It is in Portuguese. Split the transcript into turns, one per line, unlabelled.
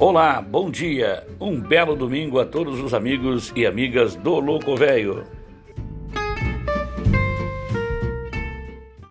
Olá, bom dia, um belo domingo a todos os amigos e amigas do Louco Velho.